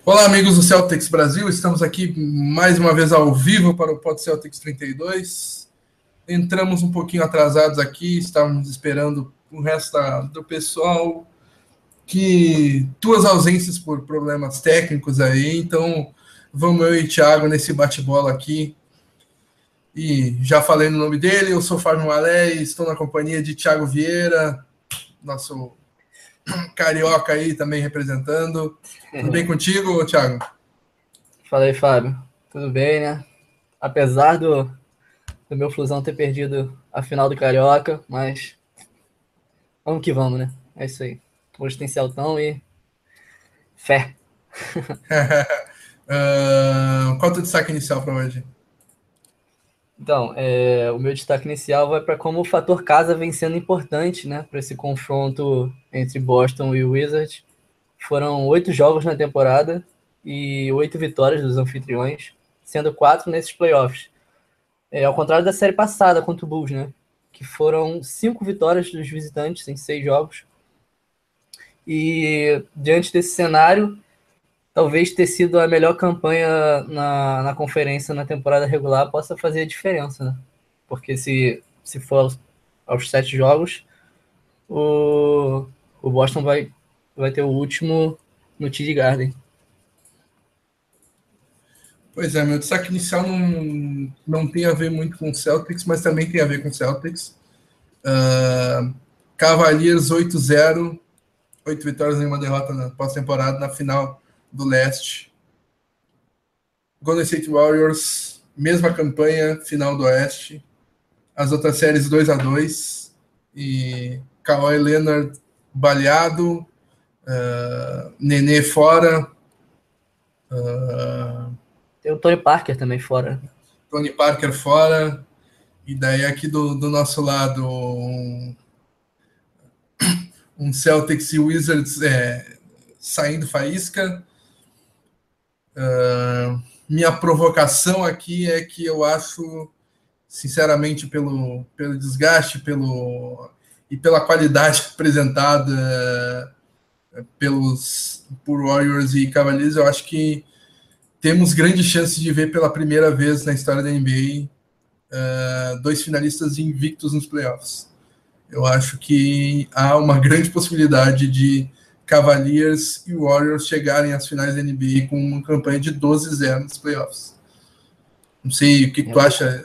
Olá, amigos do Celtics Brasil. Estamos aqui mais uma vez ao vivo para o Pod Celtics 32. Entramos um pouquinho atrasados aqui, estávamos esperando o resto do pessoal que duas ausências por problemas técnicos aí, então vamos eu e Thiago nesse bate-bola aqui. E já falei no nome dele, eu sou Fábio Malé e estou na companhia de Thiago Vieira, nosso carioca aí também representando. Tudo bem contigo, Thiago? Fala aí, Fábio. Tudo bem, né? Apesar do, do meu Flusão ter perdido a final do Carioca, mas vamos que vamos, né? É isso aí. Hoje tem Celtão e fé. uh, qual é o teu destaque inicial para hoje? Então, é, o meu destaque inicial vai para como o fator casa vem sendo importante né, para esse confronto entre Boston e Wizards. Foram oito jogos na temporada e oito vitórias dos anfitriões, sendo quatro nesses playoffs. É, ao contrário da série passada contra o Bulls, né? Que foram cinco vitórias dos visitantes em seis jogos. E diante desse cenário, talvez ter sido a melhor campanha na, na conferência na temporada regular possa fazer a diferença, né? Porque se, se for aos, aos sete jogos, o, o Boston vai, vai ter o último no TD Garden. Pois é, meu destaque inicial não, não tem a ver muito com o Celtics, mas também tem a ver com o Celtics. Uh, Cavaliers 8-0, 8 vitórias e uma derrota na pós-temporada na final do leste. Golden State Warriors, mesma campanha, final do oeste. As outras séries 2 a 2 E Kawhi Leonard baleado, uh, Nenê fora. Uh, Tem o Tony Parker também fora. Tony Parker fora. E daí aqui do, do nosso lado um, um Celtics e Wizards é, saindo faísca. Uh, minha provocação aqui é que eu acho, sinceramente, pelo, pelo desgaste pelo, e pela qualidade apresentada pelos por Warriors e Cavaliers, eu acho que temos grandes chances de ver pela primeira vez na história da NBA uh, ah, dois finalistas invictos nos playoffs. Eu acho que há uma grande possibilidade de Cavaliers e Warriors chegarem às finais da NBA com uma campanha de 12-0 nos playoffs. Não sei o que, que tu acha.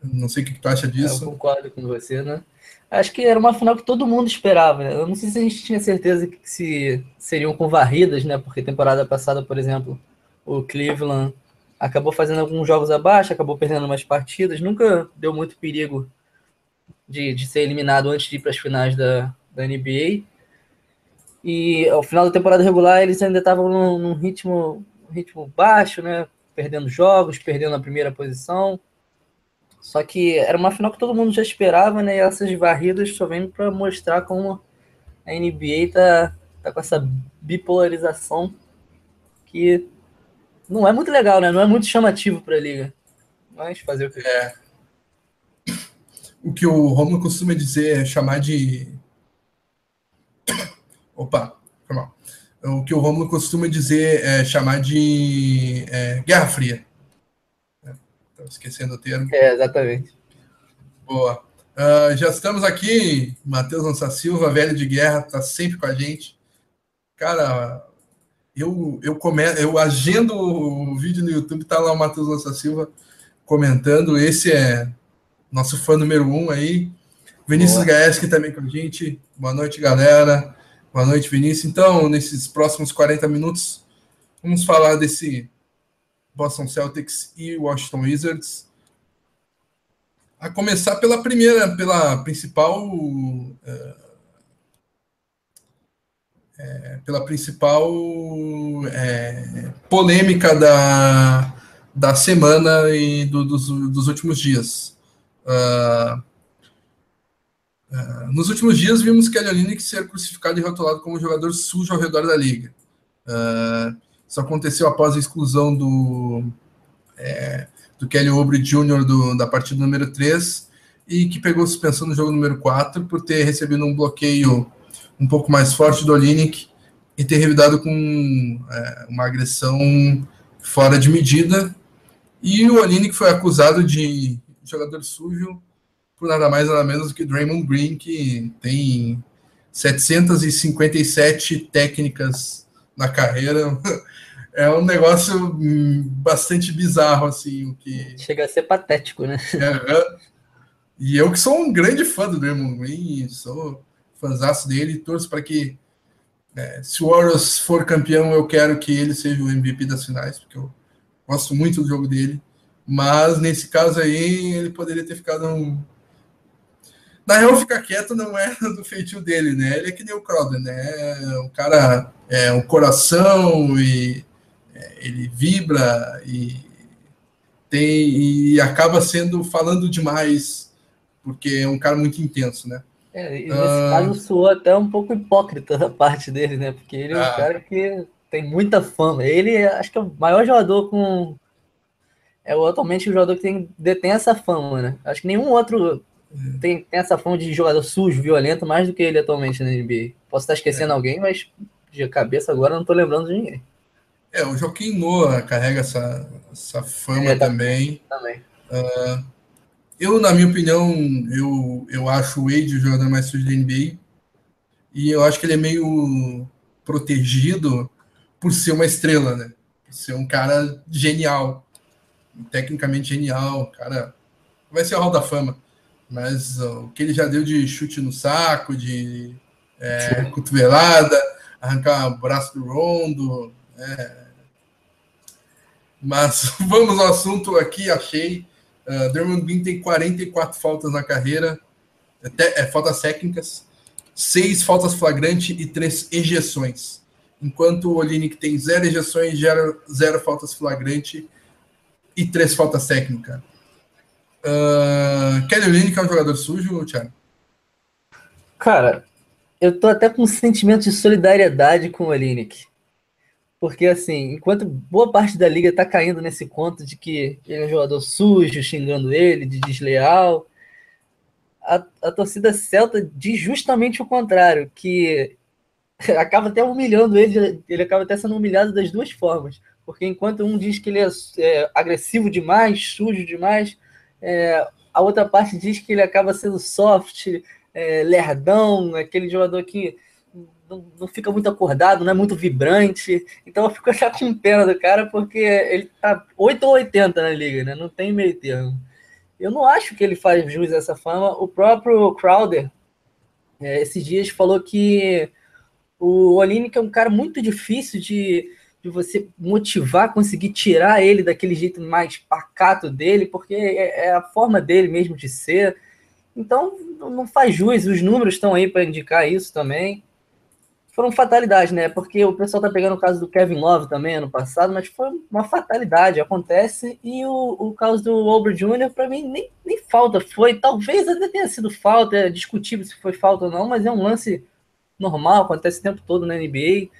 Não sei o que, que tu acha disso. Eu concordo com você, né? Acho que era uma final que todo mundo esperava. Né? Eu não sei se a gente tinha certeza que se seriam com varridas, né? Porque temporada passada, por exemplo, o Cleveland acabou fazendo alguns jogos abaixo, acabou perdendo umas partidas, nunca deu muito perigo de, de ser eliminado antes de ir para as finais da, da NBA. E ao final da temporada regular eles ainda estavam num, num ritmo, ritmo baixo, né? Perdendo jogos, perdendo a primeira posição. Só que era uma final que todo mundo já esperava, né? E essas varridas só vêm para mostrar como a NBA tá, tá com essa bipolarização que não é muito legal, né? Não é muito chamativo para a liga. Mas fazer o que é. O que o Romulo costuma dizer é chamar de Opa, foi mal. O que o Romulo costuma dizer é chamar de é, Guerra Fria. Estou esquecendo o termo. É, exatamente. Boa. Uh, já estamos aqui, Matheus Lança Silva, velho de guerra, está sempre com a gente. Cara, eu, eu, come... eu agendo o vídeo no YouTube, tá lá o Matheus Lança Silva comentando. Esse é nosso fã número um aí. Vinícius Gaeski também com a gente. Boa noite, galera. Boa noite, Vinícius. Então, nesses próximos 40 minutos, vamos falar desse Boston Celtics e Washington Wizards. A começar pela primeira, pela principal. É, é, pela principal é, polêmica da, da semana e do, dos, dos últimos dias. Uh, Uh, nos últimos dias vimos Kelly Olynyk ser crucificado e rotulado como jogador sujo ao redor da liga. Uh, isso aconteceu após a exclusão do, é, do Kelly Oubre Jr. Do, da partida número 3 e que pegou suspensão no jogo número 4 por ter recebido um bloqueio um pouco mais forte do Olynyk e ter revidado com é, uma agressão fora de medida. E o que foi acusado de jogador sujo por nada mais nada menos do que Draymond Green, que tem 757 técnicas na carreira. É um negócio bastante bizarro, assim, o que... Chega a ser patético, né? É, e eu que sou um grande fã do Draymond Green, sou fãzaço dele, torço para que é, se o Warriors for campeão, eu quero que ele seja o MVP das finais, porque eu gosto muito do jogo dele. Mas nesse caso aí, ele poderia ter ficado um, na real, ficar quieto não é do feitio dele, né? Ele é que nem o Crowder, né? O cara é um coração e é, ele vibra e tem e acaba sendo falando demais porque é um cara muito intenso, né? É, e nesse ah, caso soou até um pouco hipócrita da parte dele, né? Porque ele é um ah, cara que tem muita fama. Ele acho que é o maior jogador com é atualmente o jogador que tem, detém essa fama, né? Acho que nenhum outro tem, tem essa fama de jogador sujo, violento, mais do que ele atualmente na NBA. Posso estar esquecendo é. alguém, mas de cabeça agora não estou lembrando de ninguém. É, o Joaquim Noah carrega essa, essa fama é, também. também. Uh, eu, na minha opinião, eu, eu acho o Wade o jogador mais sujo da NBA. E eu acho que ele é meio protegido por ser uma estrela, né? Por ser um cara genial. Tecnicamente genial. Cara, vai ser o Hall da Fama mas o que ele já deu de chute no saco, de é, cotovelada, arrancar o braço do Rondo. É. Mas vamos ao assunto aqui, achei. Uh, Dermond Green tem 44 faltas na carreira, até, é, faltas técnicas, seis faltas flagrante e três ejeções. Enquanto o Olinick tem zero ejeções, zero, zero faltas flagrante e três faltas técnicas. Uh, Kelly que é um jogador sujo, Thiago? Cara, eu tô até com um sentimento de solidariedade com o Olinick. Porque, assim, enquanto boa parte da liga tá caindo nesse conto de que ele é um jogador sujo, xingando ele, de desleal, a, a torcida celta diz justamente o contrário, que acaba até humilhando ele, ele acaba até sendo humilhado das duas formas. Porque enquanto um diz que ele é, é agressivo demais, sujo demais, é, a outra parte diz que ele acaba sendo soft, é, lerdão, aquele jogador que não, não, fica muito acordado, não é muito vibrante. Então eu fico já com pena do cara, porque ele tá 8 ou 80 na liga, né? Não tem meio termo. Eu não acho que ele faz jus a essa fama. O próprio Crowder, é, esses dias, falou que o Olinick é um cara muito difícil de de você motivar, conseguir tirar ele daquele jeito mais pacato dele, porque é, é a forma dele mesmo de ser. Então, não faz jus, os números estão aí para indicar isso também. Foram fatalidades, né? Porque o pessoal tá pegando o caso do Kevin Love também ano passado, mas foi uma fatalidade, acontece. E o, o caso do Albert Jr., para mim, nem, nem falta foi. Talvez até tenha sido falta, é discutível se foi falta ou não, mas é um lance normal, acontece o tempo todo na NBA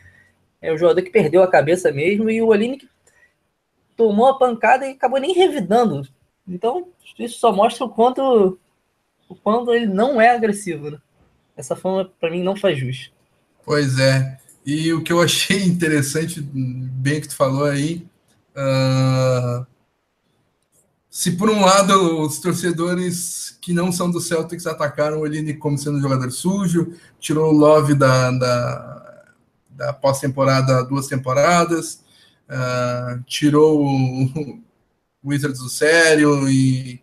é o jogador que perdeu a cabeça mesmo e o Olinick tomou a pancada e acabou nem revidando. Então, isso só mostra o quanto o quanto ele não é agressivo. Né? Essa fama, para mim, não faz jus. Pois é. E o que eu achei interessante, bem que tu falou aí, uh, se por um lado os torcedores que não são do Celtics atacaram o Olinick como sendo um jogador sujo, tirou o Love da, da da pós-temporada duas temporadas, uh, tirou o Wizards do sério e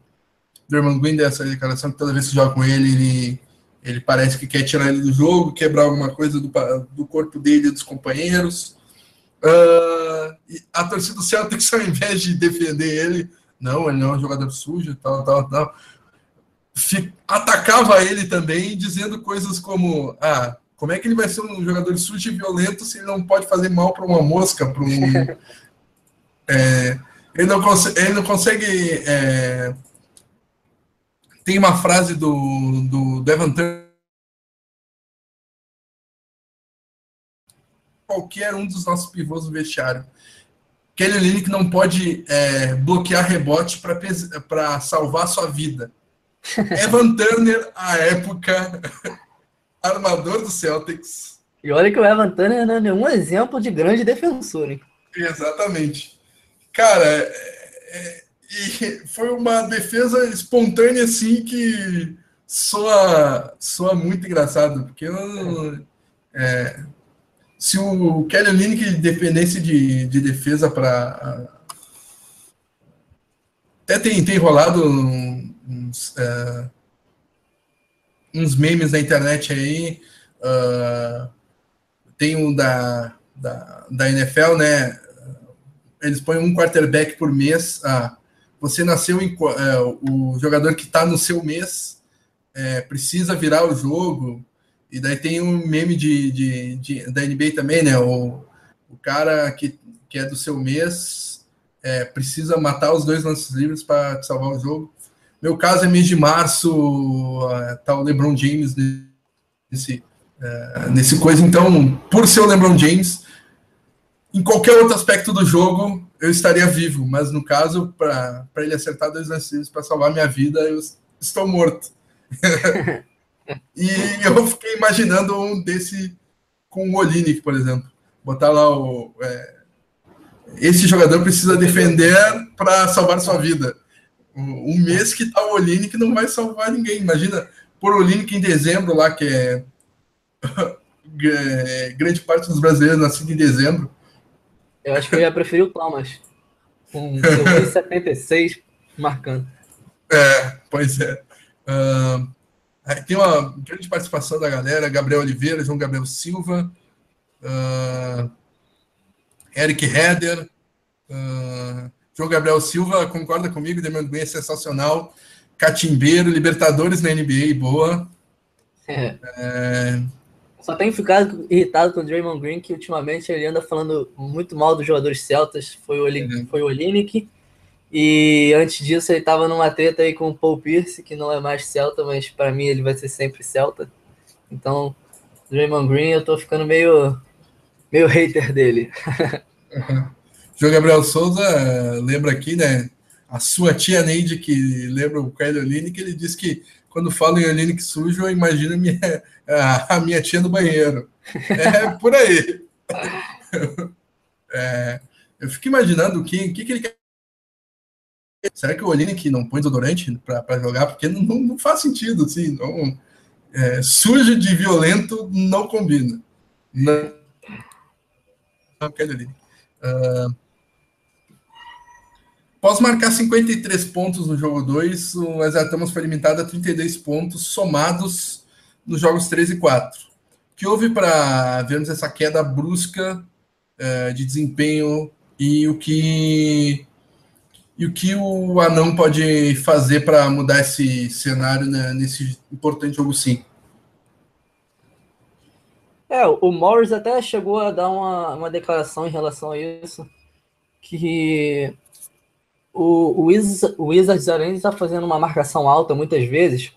Dermond Green dessa declaração que toda vez que joga com ele, ele, ele parece que quer tirar ele do jogo, quebrar alguma coisa do, do corpo dele e dos companheiros. Uh, a torcida do Celtics, ao invés de defender ele, não, ele não é um jogador sujo, tal, tal, tal, atacava ele também, dizendo coisas como: ah, como é que ele vai ser um jogador sujo e violento se ele não pode fazer mal para uma mosca, para um. é, ele, não consegue, ele não consegue. É, tem uma frase do, do Devon Turner. Qualquer um dos nossos pivôs no vestiário. Kelly Olynyk não pode é, bloquear rebote para salvar sua vida. Evan Turner, à época, armador do Celtics. E olha que o Evan Turner não é nenhum exemplo de grande defensor, hein? Exatamente. Cara, é, é, foi uma defesa espontânea, assim, que soa, soa muito engraçado, porque eu, é, se o Kelly Olynyk dependesse de, de defesa para até tem, tem rolado uns, uh, uns memes na internet aí. Uh, tem um da, da, da NFL, né? Eles põem um quarterback por mês. Ah, você nasceu em. Uh, o jogador que está no seu mês é, precisa virar o jogo. E daí tem um meme de, de, de, da NBA também, né? O, o cara que, que é do seu mês é, precisa matar os dois lances livres para salvar o jogo. Meu caso é mês de março, tá o LeBron James nesse, é, nesse coisa. Então, por ser o LeBron James, em qualquer outro aspecto do jogo, eu estaria vivo. Mas no caso, para ele acertar dois lances para salvar minha vida, eu estou morto. e eu fiquei imaginando um desse com o Olinick, por exemplo. Botar lá o. É, esse jogador precisa defender para salvar sua vida. Um mês que tá o Olinick não vai salvar ninguém. Imagina por Olinick em dezembro lá, que é grande parte dos brasileiros nascidos em dezembro. Eu acho que eu ia preferir o Thomas. Com seu 76 marcando. É, pois é. Uh, tem uma grande participação da galera, Gabriel Oliveira, João Gabriel Silva. Uh, Eric Heder, uh, João Gabriel Silva concorda comigo, Demian Green é sensacional, Catimbeiro, Libertadores na NBA, boa. É. É... Só tenho ficado irritado com o Draymond Green, que ultimamente ele anda falando muito mal dos jogadores celtas, foi o, Olin... foi o Olinick, e antes disso ele estava numa treta aí com o Paul Pierce, que não é mais celta, mas para mim ele vai ser sempre celta. Então, Draymond Green, eu tô ficando meio meio hater dele. João Gabriel Souza lembra aqui, né? A sua tia Neide, que lembra o Caio Oline, que ele diz que quando falo em Oline sujo, eu imagino minha, a, minha tia no banheiro. É por aí. É, eu fico imaginando o que, que, que ele quer. Será que o Oline que não põe desodorante para jogar? Porque não, não, faz sentido, assim. Não, é, sujo de violento não combina. Não, não Oline. Uh, após marcar 53 pontos no jogo 2, o Exatamos foi limitado a 32 pontos somados nos jogos 3 e 4. O que houve para vermos essa queda brusca uh, de desempenho e o que e o que o Anão pode fazer para mudar esse cenário né, nesse importante jogo 5? É, o Morris até chegou a dar uma, uma declaração em relação a isso, que o, o, Wizards, o Wizards, além de estar fazendo uma marcação alta muitas vezes,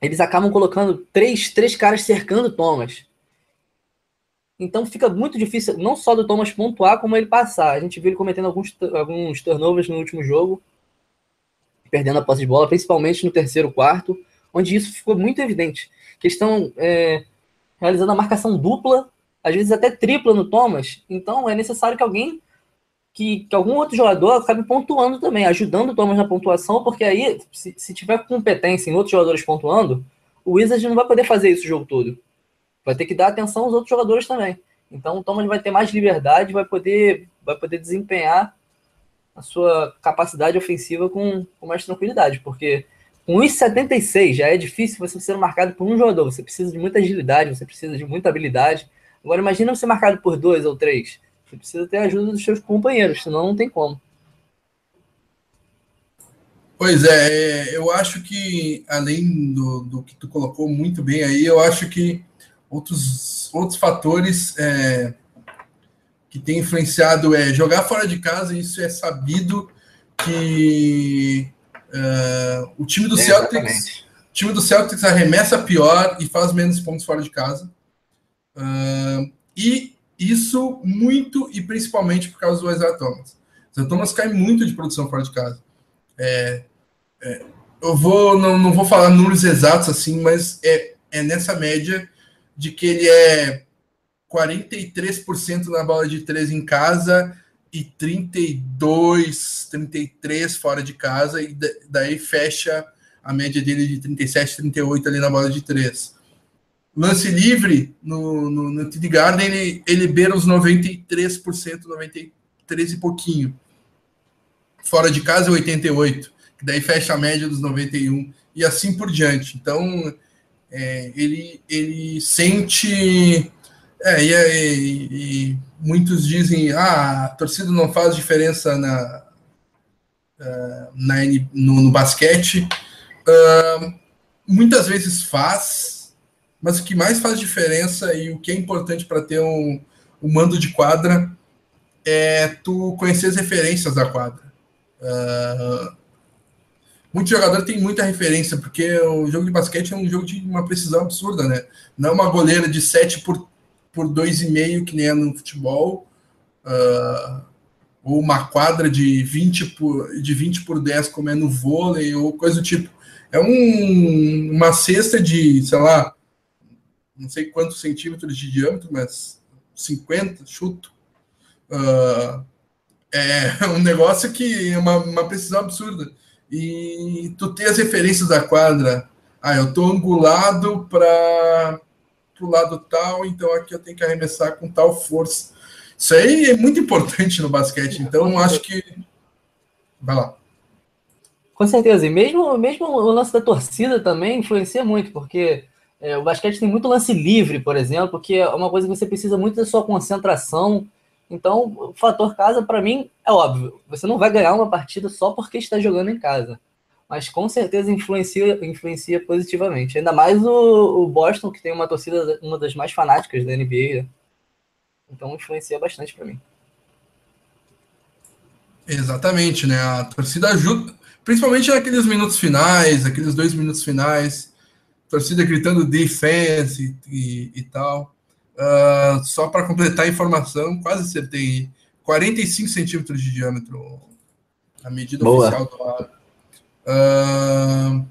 eles acabam colocando três, três caras cercando o Thomas. Então fica muito difícil, não só do Thomas pontuar, como ele passar. A gente viu ele cometendo alguns, alguns turnovers no último jogo, perdendo a posse de bola, principalmente no terceiro quarto, onde isso ficou muito evidente. Questão é, realizando a marcação dupla, às vezes até tripla no Thomas. Então é necessário que alguém, que, que algum outro jogador acabe pontuando também, ajudando o Thomas na pontuação, porque aí, se, se tiver competência em outros jogadores pontuando, o Wizard não vai poder fazer isso o jogo todo. Vai ter que dar atenção aos outros jogadores também. Então o Thomas vai ter mais liberdade, vai poder, vai poder desempenhar a sua capacidade ofensiva com, com mais tranquilidade, porque com 1,76 já é difícil você ser marcado por um jogador. Você precisa de muita agilidade, você precisa de muita habilidade. Agora imagina você marcado por dois ou três. Você precisa ter a ajuda dos seus companheiros, senão não tem como. Pois é, é, eu acho que, além do, do que tu colocou muito bem aí, eu acho que outros, outros fatores é, que têm influenciado é jogar fora de casa, isso é sabido que Uh, o time do é, Celtics, time do Celtics arremessa pior e faz menos pontos fora de casa. Uh, e isso muito e principalmente por causa do Isaiah Thomas. Thomas cai muito de produção fora de casa. É, é, eu vou não, não vou falar números exatos assim, mas é, é nessa média de que ele é 43% na bola de três em casa e 32, 33 fora de casa, e daí fecha a média dele de 37, 38 ali na bola de três. Lance livre no, no, no TD Garden, ele, ele beira os 93%, 93 e pouquinho. Fora de casa, 88, que daí fecha a média dos 91 e assim por diante. Então, é, ele, ele sente. É, e, e, e muitos dizem, ah, a torcida não faz diferença na, uh, na no, no basquete. Uh, muitas vezes faz, mas o que mais faz diferença e o que é importante para ter um, um, mando de quadra é tu conhecer as referências da quadra. Uh, muito jogador tem muita referência, porque o jogo de basquete é um jogo de uma precisão absurda, né? Não é uma goleira de 7 por por dois e meio que nem é no futebol, uh, ou uma quadra de 20 por, de 20 por 10, como é no vôlei, ou coisa do tipo. É um, uma cesta de, sei lá, não sei quantos centímetros de diâmetro, mas 50, chuto. Uh, é um negócio que é uma, uma precisão absurda. E tu ter as referências da quadra, ah, eu tô angulado para para o lado tal, então aqui eu tenho que arremessar com tal força. Isso aí é muito importante no basquete, então acho que. Vai lá. Com certeza, e mesmo, mesmo o lance da torcida também influencia muito, porque é, o basquete tem muito lance livre, por exemplo, que é uma coisa que você precisa muito da sua concentração. Então, o fator casa, para mim, é óbvio. Você não vai ganhar uma partida só porque está jogando em casa mas com certeza influencia, influencia positivamente. Ainda mais o, o Boston, que tem uma torcida, uma das mais fanáticas da NBA. Então influencia bastante para mim. Exatamente, né? A torcida ajuda, principalmente naqueles minutos finais, aqueles dois minutos finais, torcida gritando defense e, e, tal. Uh, só para completar a informação, quase acertei 45 centímetros de diâmetro a medida Boa. oficial do lado. Uh,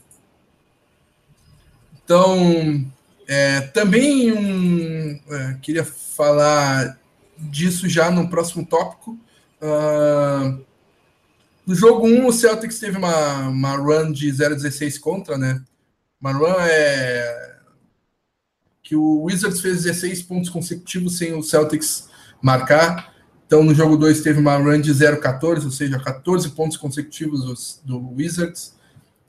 então, é, também um, é, queria falar disso já no próximo tópico. Uh, no jogo 1, o Celtics teve uma, uma run de 0,16 contra, né? Run é que o Wizards fez 16 pontos consecutivos sem o Celtics marcar. Então, no jogo 2 teve uma run de 0,14, ou seja, 14 pontos consecutivos do, do Wizards.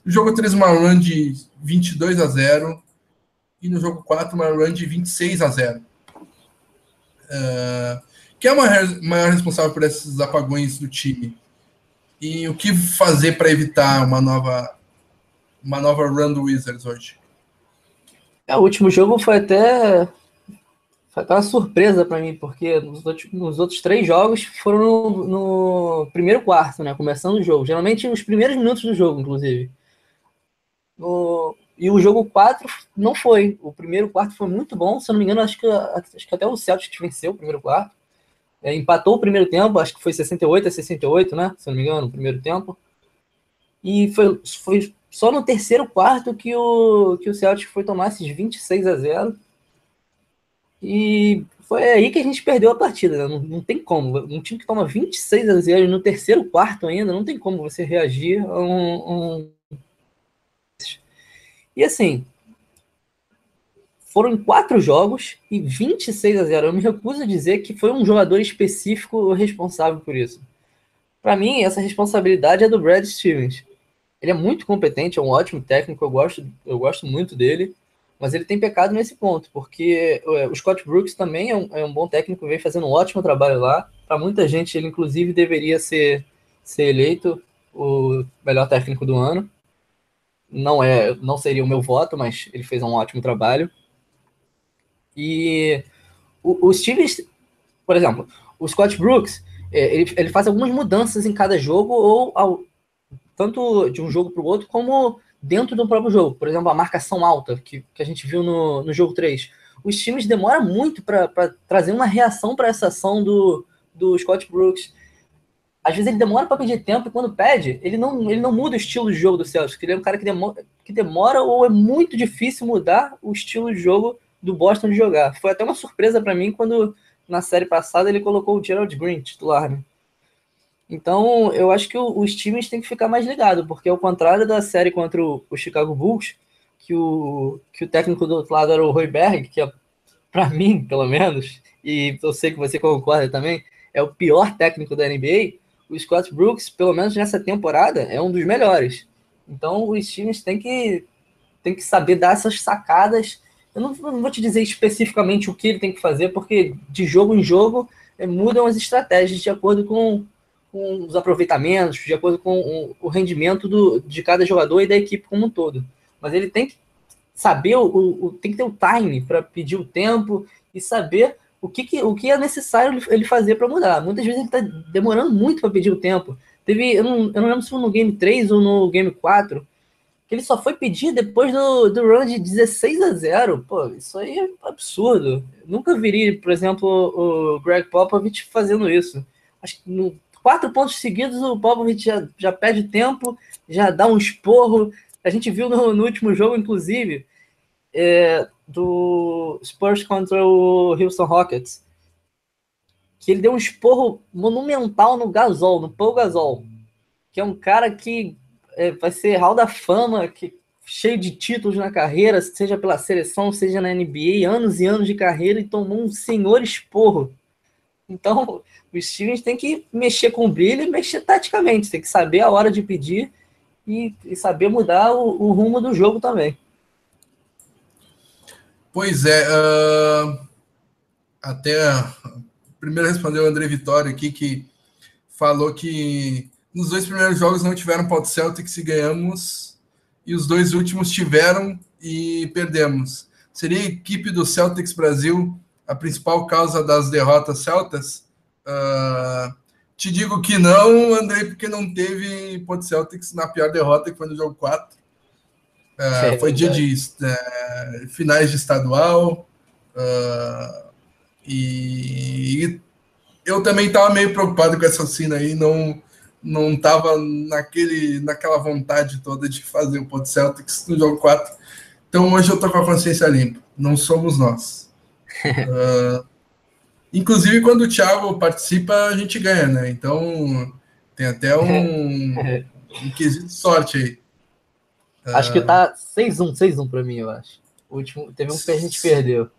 No jogo 3, uma run de 22 a 0. E no jogo 4, uma run de 26 a 0. Uh, quem é o maior responsável por esses apagões do time? E o que fazer para evitar uma nova, uma nova run do Wizards hoje? É, o último jogo foi até foi uma surpresa para mim, porque nos outros, nos outros, três jogos foram no, no, primeiro quarto, né? Começando o jogo. Geralmente nos primeiros minutos do jogo, inclusive. No, e o jogo 4 não foi. O primeiro quarto foi muito bom. Se eu não me engano, acho que, acho que até o Celtics venceu o primeiro quarto. É, empatou o primeiro tempo, acho que foi 68 a 68, né? Se eu não me engano, o primeiro tempo. E foi, foi só no terceiro quarto que o, que o Celtics foi tomar esses 26 a 0 e foi aí que a gente perdeu a partida, né? não, não, tem como. Um time que toma 26 a 0 no terceiro quarto ainda, não tem como você reagir a um. um... E assim, foram quatro jogos e 26 a 0. Eu me recuso a dizer que foi um jogador específico responsável por isso. Para mim, essa responsabilidade é do Brad Stevens. Ele é muito competente, é um ótimo técnico, eu gosto, eu gosto muito dele mas ele tem pecado nesse ponto, porque é, o Scott Brooks também é um, é um bom técnico, vem fazendo um ótimo trabalho lá. Para muita gente, ele inclusive deveria ser, ser eleito o melhor técnico do ano. Não é, não seria o meu voto, mas ele fez um ótimo trabalho. E o, o por exemplo, o Scott Brooks, é, ele, ele faz algumas mudanças em cada jogo, ou ao, tanto de um jogo para o outro, como dentro do próprio jogo. Por exemplo, a marcação alta, que, que a gente viu no, no jogo 3. Os times demoram muito para trazer uma reação para essa ação do, do Scott Brooks. Às vezes ele demora para pedir tempo e quando pede, ele não, ele não muda o estilo de jogo do Celtics. Ele é um cara que demora, que demora ou é muito difícil mudar o estilo de jogo do Boston de jogar. Foi até uma surpresa para mim quando na série passada ele colocou o Gerald Green titular, né? Então, eu acho que o, os times têm que ficar mais ligados, porque ao contrário da série contra o, o, Chicago Bulls, que o, que o técnico do outro lado era o Roy Berg, que é, para mim, pelo menos, e eu sei que você concorda também, é o pior técnico da NBA, o Scott Brooks, pelo menos nessa temporada, é um dos melhores. Então, os times têm que, têm que saber dar essas sacadas. Eu não, não vou te dizer especificamente o que ele tem que fazer, porque de jogo em jogo é, mudam as estratégias de acordo com com os aproveitamentos, de acordo com o, rendimento do, de cada jogador e da equipe como um todo. Mas ele tem que saber, o, o tem que ter o time para pedir o tempo e saber o que, que, o que é necessário ele fazer para mudar. Muitas vezes ele está demorando muito para pedir o tempo. Teve, eu não, eu não lembro se foi no game 3 ou no game 4, que ele só foi pedir depois do, do run de 16 a 0. Pô, isso aí é absurdo. Nunca viria, por exemplo, o Greg Popovich fazendo isso. Acho que no Quatro pontos seguidos, o Popovich já, já perde tempo, já dá um esporro. A gente viu no, no último jogo, inclusive, é, do Spurs contra o Houston Rockets, que ele deu um esporro monumental no Gasol, no Paul Gasol, que é um cara que é, vai ser hall da fama, que cheio de títulos na carreira, seja pela seleção, seja na NBA, anos e anos de carreira, e tomou um senhor esporro. Então, os times têm que mexer com brilho e mexer taticamente, tem que saber a hora de pedir e, e saber mudar o, o, rumo do jogo também. Pois é, uh, até primeiro respondeu o André Vitória aqui, que falou que nos dois primeiros jogos não tiveram Pod Celtics e ganhamos, e os dois últimos tiveram e perdemos. Seria a equipe do Celtics Brasil a principal causa das derrotas celtas? Uh, te digo que não, Andrei, porque não teve Ponte Celtics na pior derrota, que foi no jogo 4. Uh, é, foi dia de uh, finais de estadual. Uh, e, eu também estava meio preocupado com essa cena aí, não não estava naquele, naquela vontade toda de fazer o Ponte Celtics no jogo 4. Então hoje eu estou com a consciência limpa. Não somos nós. Uh, Inclusive, quando o Thiago participa, a gente ganha, né? Então, tem até um, um quesito de sorte aí. Acho uh... que tá 6-1, 6-1 pra mim, eu acho. O último, teve um que a gente perdeu.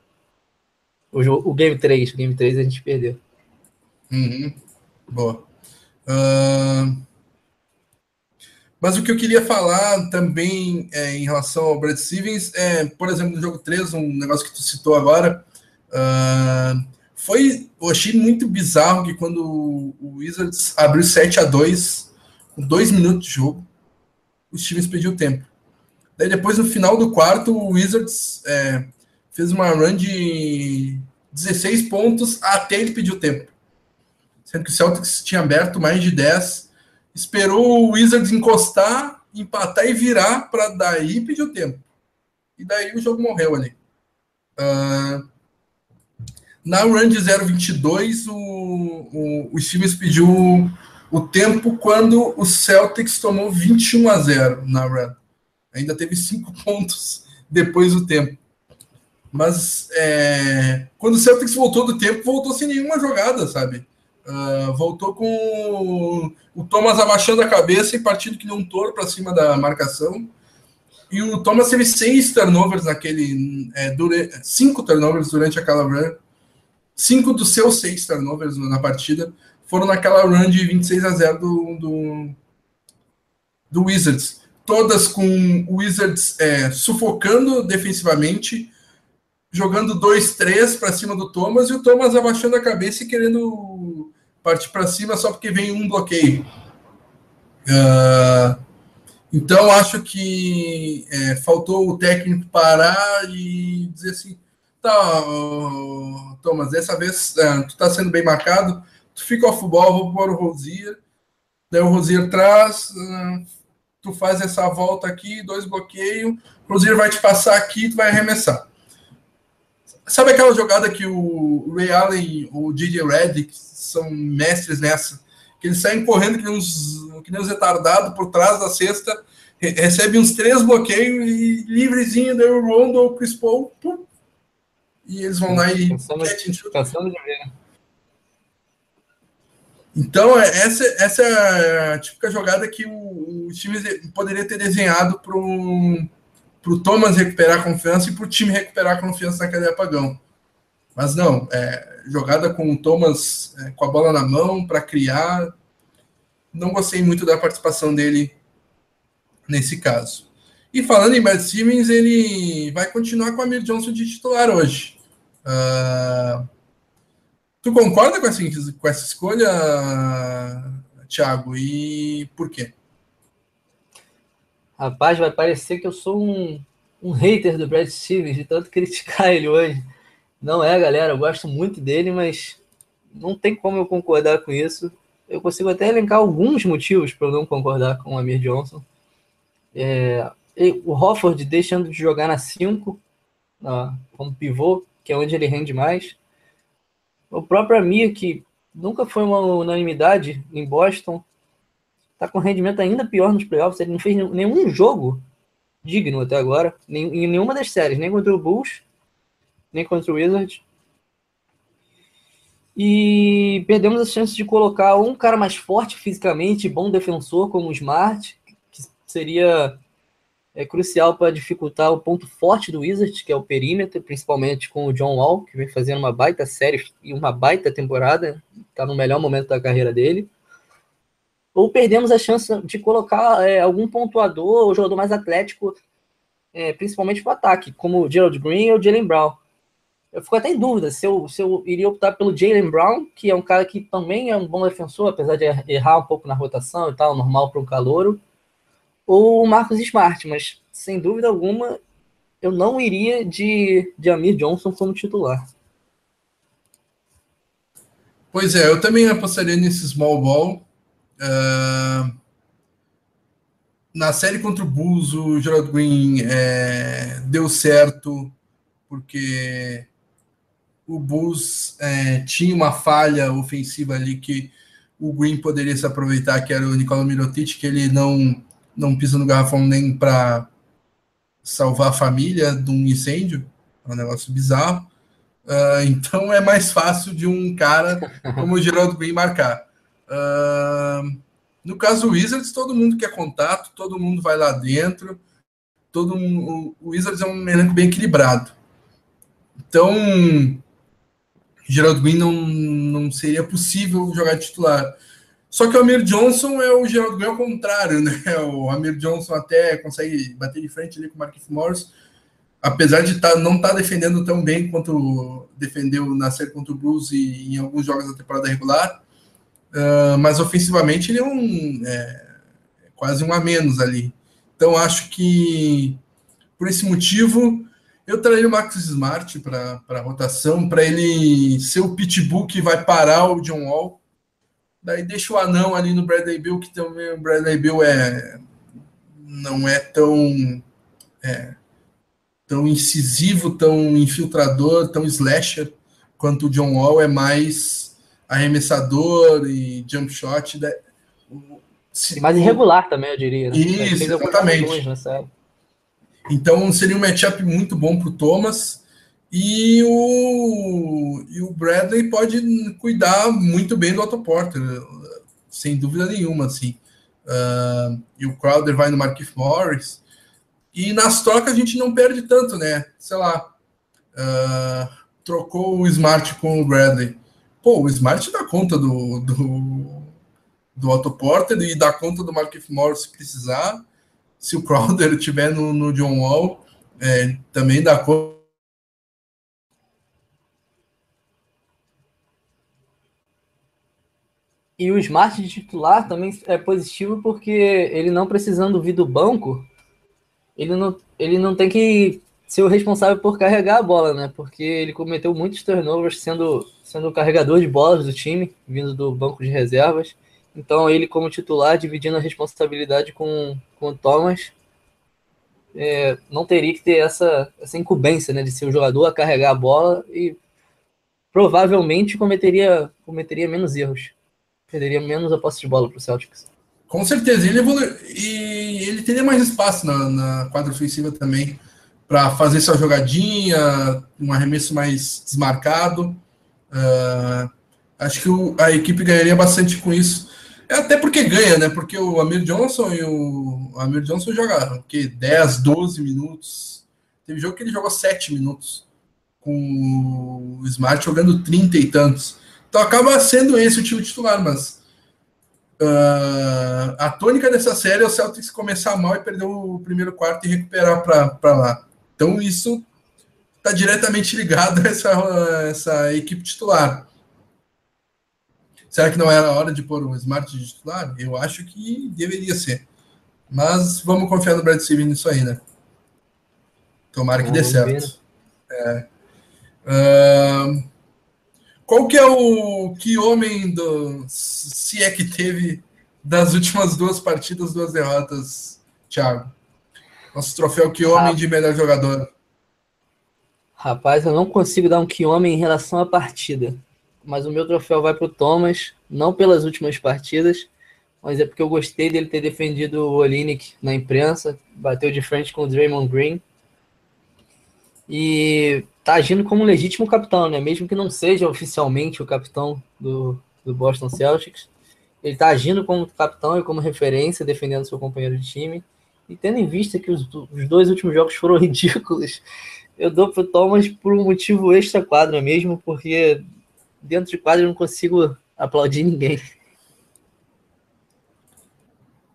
O, o Game 3, o Game 3 a gente perdeu. Uhum. Boa. Uh... Mas o que eu queria falar também é, em relação ao Brad Stevens é, por exemplo, no jogo 3, um negócio que tu citou agora, uh, foi, eu achei muito bizarro que quando o Wizards abriu 7 a 2 com dois minutos de jogo, os times pediu tempo. Daí depois, no final do quarto, o Wizards é, fez uma run de 16 pontos até ele pediu tempo. Sendo que o Celtics tinha aberto mais de 10, esperou o Wizards encostar, empatar e virar para daí pedir o tempo. E daí o jogo morreu ali. Uh, na run de 0,22, o, o, o Stevens pediu o tempo quando o Celtics tomou 21 a 0 na run. Ainda teve cinco pontos depois do tempo. Mas é, quando o Celtics voltou do tempo, voltou sem nenhuma jogada, sabe? Uh, voltou com o Thomas abaixando a cabeça e partindo que nem um touro para cima da marcação. E o Thomas teve seis turnovers naquele. É, cinco turnovers durante aquela run. Cinco dos seus seis turnovers na partida foram naquela run de 26 a 0 do, do, do Wizards. Todas com o Wizards é, sufocando defensivamente, jogando 2-3 para cima do Thomas e o Thomas abaixando a cabeça e querendo partir para cima só porque vem um bloqueio. Uh, então acho que é, faltou o técnico parar e dizer assim: tá, Thomas, dessa vez é, tu tá sendo bem marcado, tu fica off ball, vou pôr o Rosier, daí o Rosier traz, uh, tu faz essa volta aqui, dois bloqueios, o Rosier vai te passar aqui, tu vai arremessar. Sabe aquela jogada que o Ray Allen e o DJ Redick são mestres nessa? Que eles saem correndo que nem uns, que nem uns retardados por trás da cesta, recebe uns três bloqueios e livrezinho, daí o Rondo ou o Chris Paul, pum, e eles vão lá e pensamos de ver. Então, é, essa, essa é a típica jogada que o, o time poderia ter desenhado para o Thomas recuperar a confiança e para o time recuperar a confiança naquele apagão. Mas não, é, jogada com o Thomas é, com a bola na mão para criar. Não gostei muito da participação dele nesse caso. E falando em Brad Stevens, ele vai continuar com a Amir Johnson de titular hoje. Uh, tu concorda com essa, com essa escolha, Thiago? E por quê? Rapaz, vai parecer que eu sou um, um hater do Brad Stevens, de tanto criticar ele hoje. Não é, galera, eu gosto muito dele, mas não tem como eu concordar com isso. Eu consigo até elencar alguns motivos para eu não concordar com o Amir Johnson. É, o Hofford deixando de jogar na 5, como pivô, que é onde ele rende mais. O próprio Amir, que nunca foi uma unanimidade em Boston, está com rendimento ainda pior nos playoffs. Ele não fez nenhum jogo digno até agora, em nenhuma das séries, nem contra o Bulls nem contra o Wizards. E perdemos a chance de colocar um cara mais forte fisicamente, bom defensor como o Smart, que seria é, crucial para dificultar o ponto forte do Wizards, que é o perímetro, principalmente com o John Wall, que vem fazendo uma baita série e uma baita temporada, está no melhor momento da carreira dele. Ou perdemos a chance de colocar é, algum pontuador ou jogador mais atlético, é, principalmente para o ataque, como o Gerald Green ou Jalen Brown eu fico até em dúvida se eu, se eu iria optar pelo Jalen Brown, que é um cara que também é um bom defensor, apesar de errar um pouco na rotação e tal, normal para um calouro, ou Marcos Smart, mas sem dúvida alguma eu não iria de, de Amir Johnson como titular. Pois é, eu também apostaria nesse small ball. Uh, na série contra o Bulls, o Gerald Green é, deu certo, porque o Bulls é, tinha uma falha ofensiva ali que o Green poderia se aproveitar, que era o Nicola Mirotic, que ele não, não pisa no garrafão nem para salvar a família de um incêndio, é um negócio bizarro. Uh, então é mais fácil de um cara como o Geraldo Green marcar. Uh, no caso do Wizards, todo mundo quer contato, todo mundo vai lá dentro, todo mundo, o Wizards é um elenco bem equilibrado. Então, Gerald Green não, não seria possível jogar titular. Só que o Amir Johnson é o Gerald Green ao contrário, né? O Amir Johnson até consegue bater de frente ali com o Marquinhos Morris, apesar de tá, não estar tá defendendo tão bem quanto defendeu na série contra o Blues e em alguns jogos da temporada regular. Uh, mas ofensivamente ele é um é, quase um a menos ali. Então acho que por esse motivo eu traria o Max Smart para a rotação, para ele ser o pitbull que vai parar o John Wall. Daí deixa o anão ali no Bradley Bill, que também o Bradley Bill é, não é tão, é, tão incisivo, tão infiltrador, tão slasher quanto o John Wall é mais arremessador e jump shot. Né? Se, mais irregular também, eu diria. Né? Isso, exatamente. Então seria um matchup muito bom para o Thomas. E o, e o Bradley pode cuidar muito bem do Otto Porter, sem dúvida nenhuma. Assim. Uh, e o Crowder vai no Marquise Morris. E nas trocas a gente não perde tanto, né? Sei lá. Uh, trocou o Smart com o Bradley. Pô, o Smart dá conta do, do, do Otto Porter e dá conta do Marquise Morris se precisar se o Crowder estiver no, no, John Wall, é, também dá conta. E o Smart de titular também é positivo porque ele não precisando vir do banco, ele não, ele não tem que ser o responsável por carregar a bola, né? Porque ele cometeu muitos turnovers sendo, sendo o carregador de bolas do time, vindo do banco de reservas. Então ele como titular, dividindo a responsabilidade com, com o Thomas, é, não teria que ter essa, essa incumbência né, de ser o jogador a carregar a bola e provavelmente cometeria, cometeria menos erros. Perderia menos a posse de bola para o Celtics. Com certeza, ele evolu... e ele teria mais espaço na, na quadra ofensiva também. para fazer sua jogadinha, um arremesso mais desmarcado. Uh, acho que o, a equipe ganharia bastante com isso. É até porque ganha, né? Porque o Amir Johnson e o, o Amir Johnson jogaram que 10, 12 minutos. Teve jogo que ele jogou 7 minutos, com o Smart jogando 30 e tantos. Então acaba sendo esse o time titular, mas uh, a tônica dessa série é o Celtics começar mal e perder o primeiro quarto e recuperar para lá. Então isso está diretamente ligado a essa, essa equipe titular. Será que não era a hora de pôr um Smart de titular? Eu acho que deveria ser. Mas vamos confiar no Brad Stevens nisso aí, né? Tomara que dê certo. É. Uh, qual que é o que homem do se é que teve das últimas duas partidas, duas derrotas, Thiago? Nosso troféu que homem de melhor jogador. Rapaz, eu não consigo dar um que homem em relação à partida mas o meu troféu vai para o Thomas, não pelas últimas partidas, mas é porque eu gostei dele ter defendido o Olinick na imprensa, bateu de frente com o Draymond Green e tá agindo como um legítimo capitão, né? Mesmo que não seja oficialmente o capitão do, do Boston Celtics, ele tá agindo como capitão e como referência, defendendo seu companheiro de time. E tendo em vista que os, os dois últimos jogos foram ridículos, eu dou pro Thomas por um motivo extra quadra mesmo, porque dentro de quadro eu não consigo aplaudir ninguém.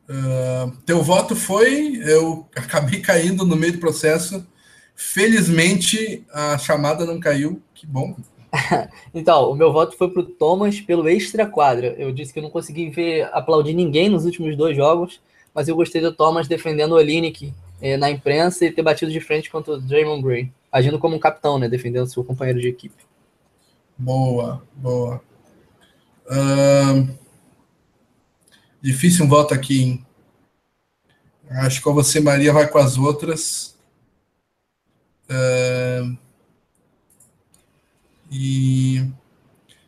Uh, teu voto foi, eu acabei caindo no meio do processo. Felizmente a chamada não caiu, que bom. então, o meu voto foi para o Thomas pelo extra quadra. Eu disse que eu não consegui ver aplaudir ninguém nos últimos dois jogos, mas eu gostei do Thomas defendendo o Olinick eh, na imprensa e ter batido de frente contra o Draymond Green, agindo como um capitão, né, defendendo seu companheiro de equipe. Boa, boa. Uh, difícil um voto aqui, hein? Acho que você, Maria, vai com as outras. Uh, e.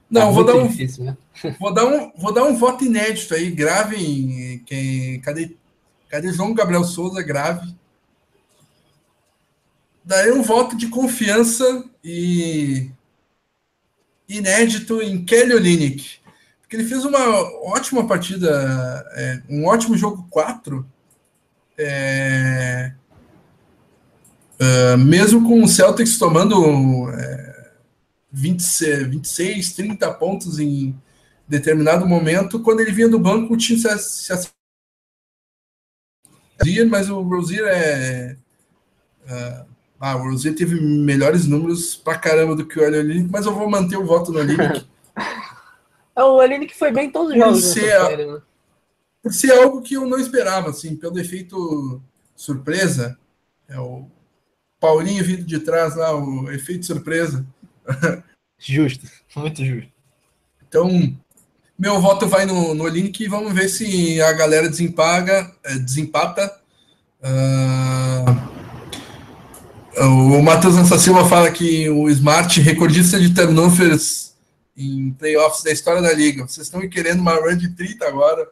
Não, é vou, dar um, difícil, né? vou, dar um, vou dar um voto inédito aí. Gravem. Quem, cadê, cadê João Gabriel Souza? Grave. Daí um voto de confiança e inédito em Kelly Olynyk, porque ele fez uma ótima partida, é, um ótimo jogo 4, é, uh, mesmo com o Celtics tomando é, 20, 26, 30 pontos em determinado momento, quando ele vinha do banco, o time se, se mas o Rozier é uh, ah, o Rosier teve melhores números pra caramba do que o Olinick, mas eu vou manter o voto no Olinick. é, o Olinick foi bem em todos os jogos. Por ser, série, né? por ser algo que eu não esperava, assim, pelo efeito surpresa. É o Paulinho vindo de trás lá, o efeito surpresa. Justo, muito justo. Então, meu voto vai no, no link e vamos ver se a galera desempaga, é, desempata. Uh, o Matheus Ansa Silva fala que o Smart, recordista de turnovers em playoffs da história da liga. Vocês estão querendo uma run de 30 agora.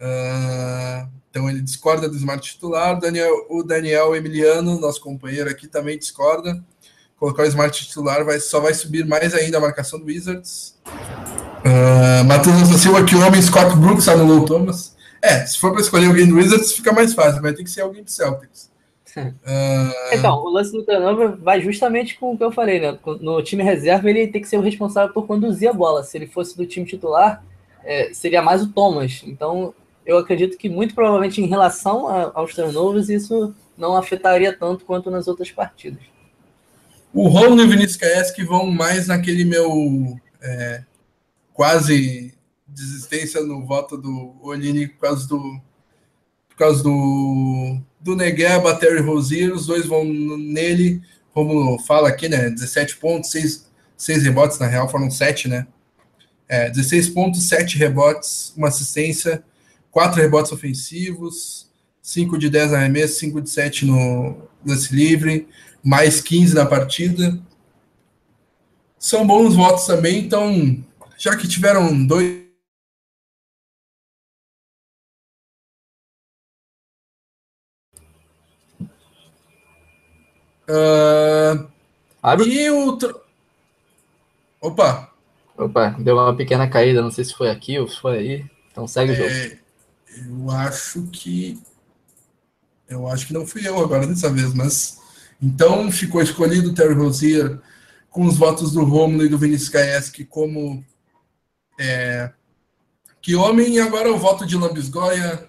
Uh, então ele discorda do Smart titular. Daniel, o Daniel Emiliano, nosso companheiro aqui, também discorda. Colocar o Smart titular vai, só vai subir mais ainda a marcação do Wizards. Uh, Matheus Silva, que homem Scott Brooks anulou o Thomas. É, se for para escolher alguém do Wizards, fica mais fácil, vai ter que ser alguém do Celtics. Uh... Então, o lance do turnover vai justamente com o que eu falei, né? No time reserva, ele tem que ser o responsável por conduzir a bola. Se ele fosse do time titular, é, seria mais o Thomas. Então, eu acredito que muito provavelmente em relação a, aos turnovers, isso não afetaria tanto quanto nas outras partidas. O Romulo e o Vinícius KS que vão mais naquele meu é, quase desistência no voto do Olini por causa do por causa do do Negueba, Terry Rozier, os dois vão nele, como fala aqui, né? 17 pontos, 6, 6 rebotes, na real foram 7, né? É, 16 pontos, 7 rebotes, uma assistência, 4 rebotes ofensivos, 5 de 10 arremesso, 5 de 7 no lance livre, mais 15 na partida. São bons votos também, então, já que tiveram dois Uh. E o. Opa! Opa, deu uma pequena caída, não sei se foi aqui ou se foi aí. Então segue o jogo. Eu acho que. Eu acho que não fui eu agora dessa vez, mas. Então ficou escolhido o Terry Rozier com os votos do Romulo e do Vinícius Gaeski como. É, que homem, e agora o voto de Lambisgoia,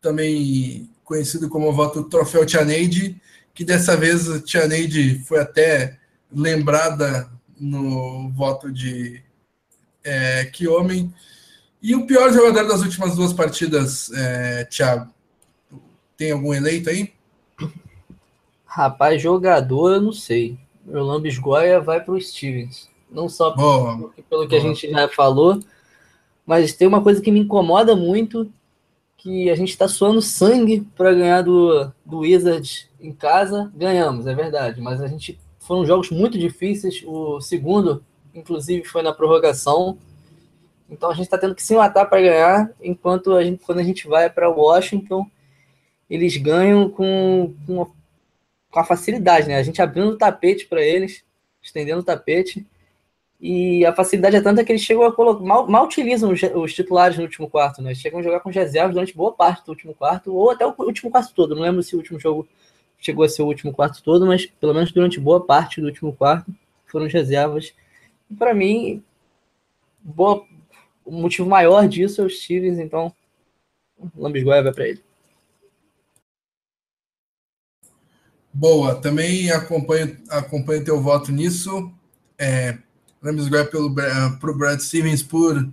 também conhecido como o voto Troféu Tianeide, que dessa vez a Tianeide foi até lembrada no voto de é, que homem. E o pior jogador das últimas duas partidas, é, Thiago? Tem algum eleito aí? Rapaz, jogador, eu não sei. O Lambis Goya vai para o Stevens. Não só pelo, pelo que a gente já falou, mas tem uma coisa que me incomoda muito, que a gente está suando sangue para ganhar do, do Wizards em casa. Ganhamos, é verdade, mas a gente foram jogos muito difíceis. O segundo, inclusive, foi na prorrogação. Então a gente está tendo que se matar para ganhar, enquanto a gente, quando a gente vai para Washington, eles ganham com, com, com a facilidade, né? A gente abrindo o tapete para eles, estendendo o tapete. E a facilidade é tanta que eles chegam a colocar. Mal, mal utilizam os, os, titulares no último quarto, né? Chegam a jogar com reservas durante boa parte do último quarto, ou até o último quarto todo. Não lembro se o último jogo chegou a ser o último quarto todo, mas pelo menos durante boa parte do último quarto foram as reservas. E para mim, boa, o motivo maior disso é os Stevens, então Lambisgoia vai para ele. Boa, também acompanho, acompanho teu voto nisso. É, Lambisgoia pelo pro Brad Stevens por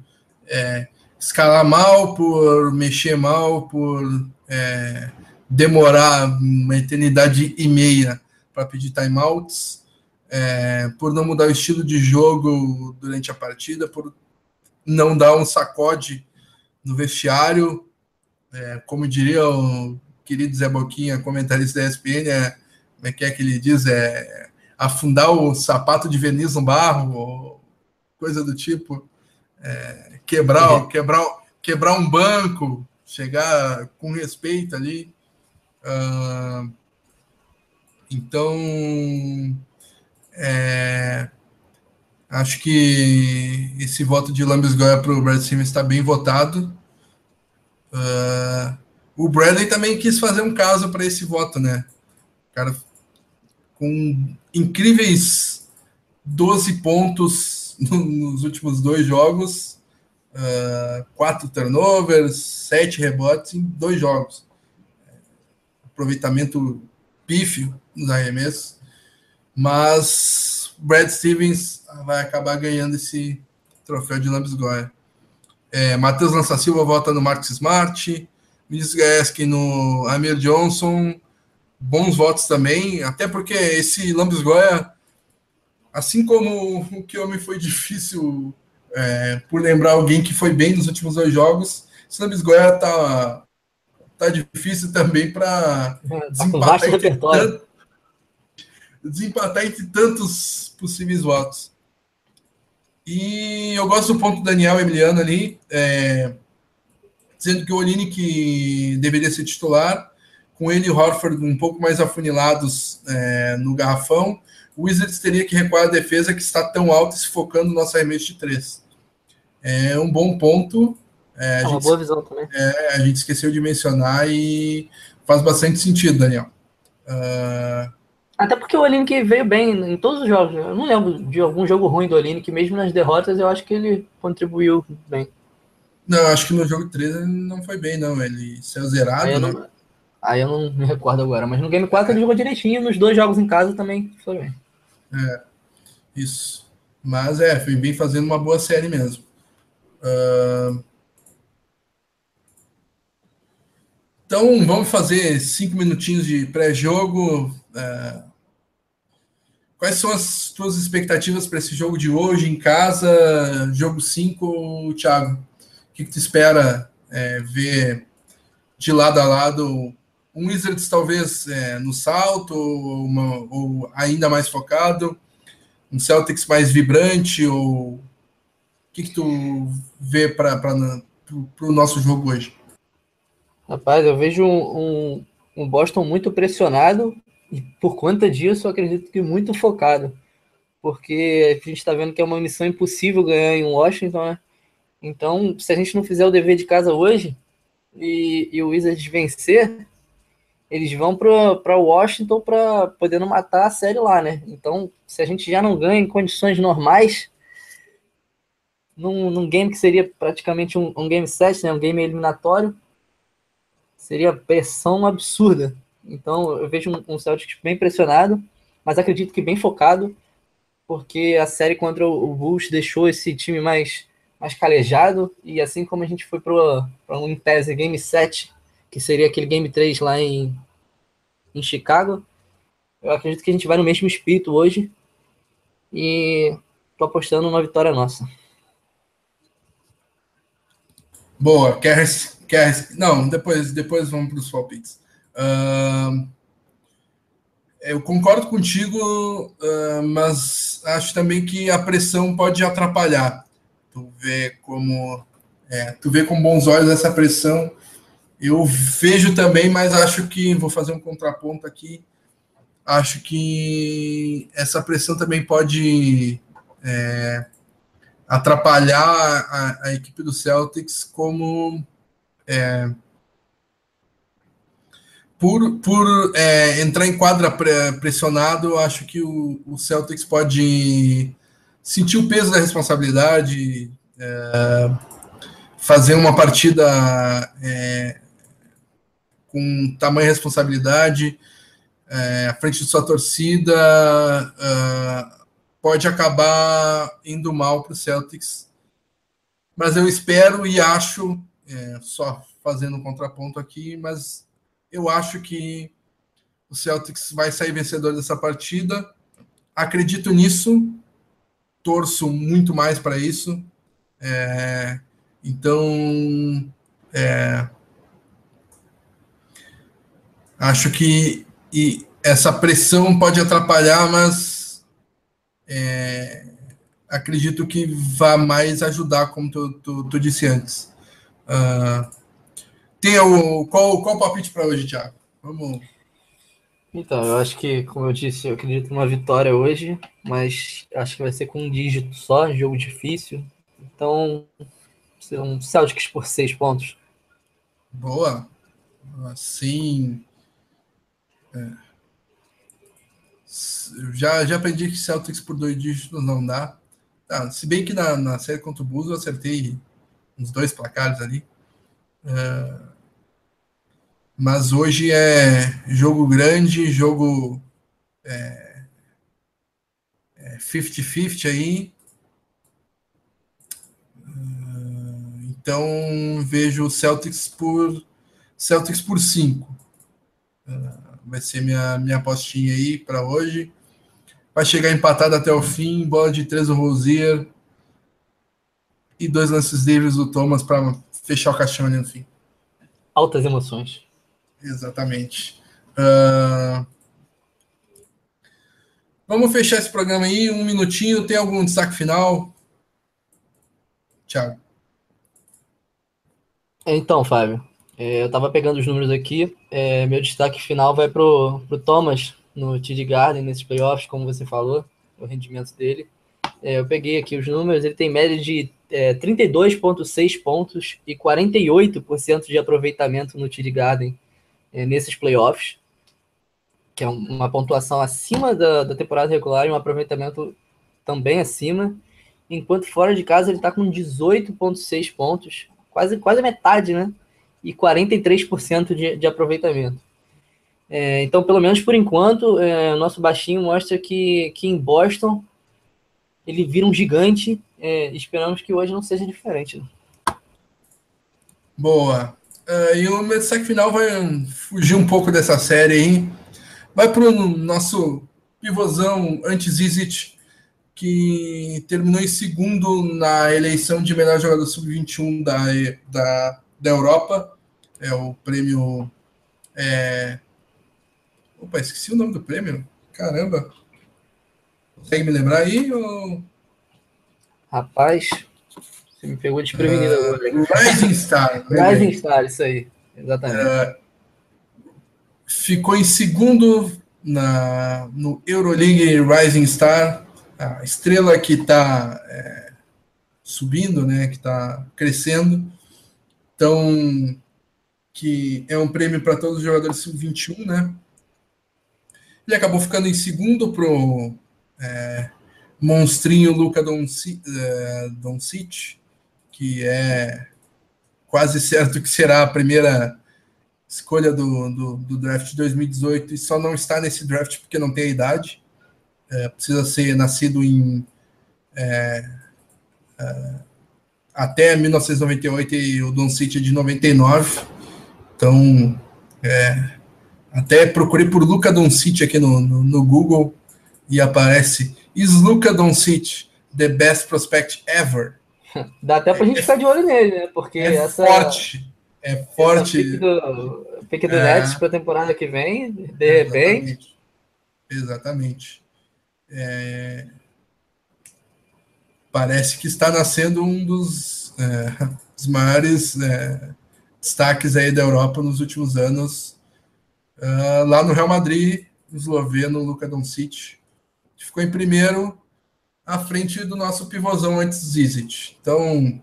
é, escalar mal, por mexer mal, por é, demorar uma eternidade e meia para pedir timeouts, é, por não mudar o estilo de jogo durante a partida, por não dar um sacode no vestiário, é, como diria o querido Zé Boquinha, comentarista da ESPN, é, como é que é que ele diz? É afundar o sapato de verniz no barro, coisa do tipo, é, quebrar, uhum. quebrar, quebrar um banco, chegar com respeito ali. Uh, então, é, acho que esse voto de Lambisgoia para o Brad Simmons está bem votado. Uh, o Bradley também quis fazer um caso para esse voto, né? Cara, com incríveis 12 pontos nos últimos dois jogos, uh, quatro turnovers, sete rebotes em dois jogos aproveitamento pífio nos arremessos, mas Brad Stevens vai acabar ganhando esse troféu de Lambisgoia. É, Matheus Lança Silva volta no Marcos Smart, Vinícius Gaeski no Amir Johnson, bons votos também, até porque esse Lambisgoia, assim como o que homem foi difícil é, por lembrar alguém que foi bem nos últimos dois jogos, esse Lambisgoia tá tá difícil também para é, desempatar, tá entre tanto, desempatar entre tantos possíveis votos. E eu gosto do ponto do Daniel Emiliano ali, é, dizendo que o Olinick deveria ser titular, com ele e o Horford um pouco mais afunilados é, no garrafão, o Wizards teria que recuar a defesa que está tão alta se focando no nosso arremesso de três. É um bom ponto, é, é uma boa visão também. É, a gente esqueceu de mencionar e faz bastante sentido, Daniel. Uh... Até porque o que veio bem em todos os jogos. Né? Eu não lembro de algum jogo ruim do que mesmo nas derrotas eu acho que ele contribuiu bem. Não, acho que no jogo 3 ele não foi bem, não. Ele saiu zerado, aí né? Não, aí eu não me recordo agora. Mas no Game 4 ele jogou direitinho, nos dois jogos em casa também foi bem. É, isso. Mas é, foi bem fazendo uma boa série mesmo. Uh... Então, vamos fazer cinco minutinhos de pré-jogo. É... Quais são as tuas expectativas para esse jogo de hoje em casa? Jogo 5, Thiago. O que, que tu espera é, ver de lado a lado? Um Wizards talvez é, no salto, ou, uma, ou, ainda mais focado? Um Celtics mais vibrante? Ou o que, que tu vê para o nosso jogo hoje? Rapaz, eu vejo um, um, um, Boston muito pressionado E por conta disso, eu acredito que muito focado. Porque a gente está vendo que é uma missão impossível ganhar em Washington, né? Então, se a gente não fizer o dever de casa hoje e, e o Wizards vencer, eles vão para Washington para poder não matar a série lá, né? Então, se a gente já não ganha em condições normais, num, num game que seria praticamente um, um game set, né? um game eliminatório, seria pressão absurda. Então, eu vejo um, Celtics bem pressionado, mas acredito que bem focado, porque a série contra o, Bulls deixou esse time mais, mais calejado, e assim como a gente foi para um Impese Game 7, que seria aquele Game 3 lá em, em Chicago, eu acredito que a gente vai no mesmo espírito hoje, e tô apostando numa vitória nossa. Boa, quer, quer não, depois, depois vamos para os palpites. Uh, eu concordo contigo, uh, mas acho também que a pressão pode atrapalhar. Tu vê como é, tu vê com bons olhos essa pressão. Eu vejo também, mas acho que vou fazer um contraponto aqui. Acho que essa pressão também pode é, atrapalhar a, a, equipe do Celtics como é, por, por é, entrar em quadra pressionado, acho que o, o, Celtics pode sentir o peso da responsabilidade, é, fazer uma partida é, com tamanha responsabilidade é, à frente de sua torcida, é, pode acabar indo mal para o Celtics. Mas eu espero e acho, é, só fazendo um contraponto aqui, mas eu acho que o Celtics vai sair vencedor dessa partida. Acredito nisso, torço muito mais para isso. É, então, é, acho que e essa pressão pode atrapalhar, mas é, acredito que vá mais ajudar, como tu, tu, tu disse antes. Uh, tem o, qual, qual o palpite para hoje, Thiago? Vamos. Então, eu acho que, como eu disse, eu acredito numa vitória hoje, mas acho que vai ser com um dígito só, jogo difícil. Então, um Celtics por seis pontos. Boa. Assim. É já, já aprendi que Celtics por dois dígitos não dá. Ah, se bem que na, na série contra o Bulls eu acertei uns dois placares ali. Uh, mas hoje é jogo grande, jogo 50-50 é, é aí. Uh, então vejo Celtics por Celtics por 5. Uh, vai ser minha, minha apostinha aí para hoje. Vai chegar empatado até o fim, bola de três do Rosier e dois lances livres do Thomas para fechar o caixão ali no fim. Altas emoções. Exatamente. Uh... Vamos fechar esse programa aí, um minutinho. Tem algum destaque final? Thiago. Então, Fábio, é, eu estava pegando os números aqui. É, meu destaque final vai para o Thomas no TD Garden, nesses playoffs, como você falou, o rendimento dele. É, eu peguei aqui os números, ele tem média de é, 32,6 pontos e 48% de aproveitamento no TD Garden é, nesses playoffs, que é uma pontuação acima da, da temporada regular e um aproveitamento também acima. Enquanto fora de casa ele está com 18,6 pontos, quase, quase metade, né? e 43% de, de aproveitamento. É, então, pelo menos por enquanto, é, o nosso baixinho mostra que, que em Boston ele vira um gigante. É, esperamos que hoje não seja diferente. Né? Boa. Uh, e o meu destaque final vai fugir um pouco dessa série aí. Vai para o nosso pivôzão antes Zizit, que terminou em segundo na eleição de melhor jogador sub-21 da, da, da Europa é o prêmio. É... Opa, esqueci o nome do prêmio. Caramba. Consegue me lembrar aí? Ou... Rapaz, você me pegou desprevenido uh, agora. Rising Star. Rising Star, isso aí. Exatamente. Uh, ficou em segundo na, no Euroleague Rising Star, a estrela que está é, subindo, né, que está crescendo. Então, que é um prêmio para todos os jogadores sub-21, né? Ele acabou ficando em segundo pro é, monstrinho Luca é, Doncic, que é quase certo que será a primeira escolha do, do, do, draft de 2018 e só não está nesse draft porque não tem a idade. É, precisa ser nascido em é, é, até 1998 e o Don City é de 99. Então, é, até procurei por Luca Doncic aqui no, no, no, Google e aparece Is Luca Doncic the best prospect ever? Dá até pra gente ficar de olho nele, né? Porque é essa. Forte. É forte. Pique do, pique do é, Nets pra temporada que vem, de repente. Exatamente. É, parece que está nascendo um dos, é, dos maiores é, destaques aí da Europa nos últimos anos. Uh, lá no Real Madrid, o esloveno Luka Doncic, que ficou em primeiro à frente do nosso pivôzão antes Zizic. Então,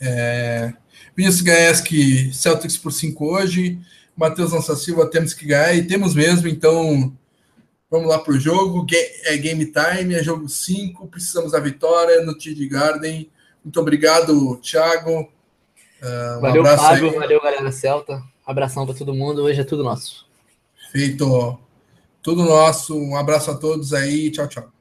é, Vinícius Gaeski, Celtics por 5 hoje, Matheus Lança Silva, temos que ganhar, e temos mesmo, então vamos lá para o jogo, é game time, é jogo 5, precisamos da vitória no TD Garden. Muito obrigado, Thiago. Uh, um valeu, Fábio, aí. valeu, galera Celta. Abração para todo mundo, hoje é tudo nosso. Feito. Tudo nosso. Um abraço a todos aí. Tchau, tchau.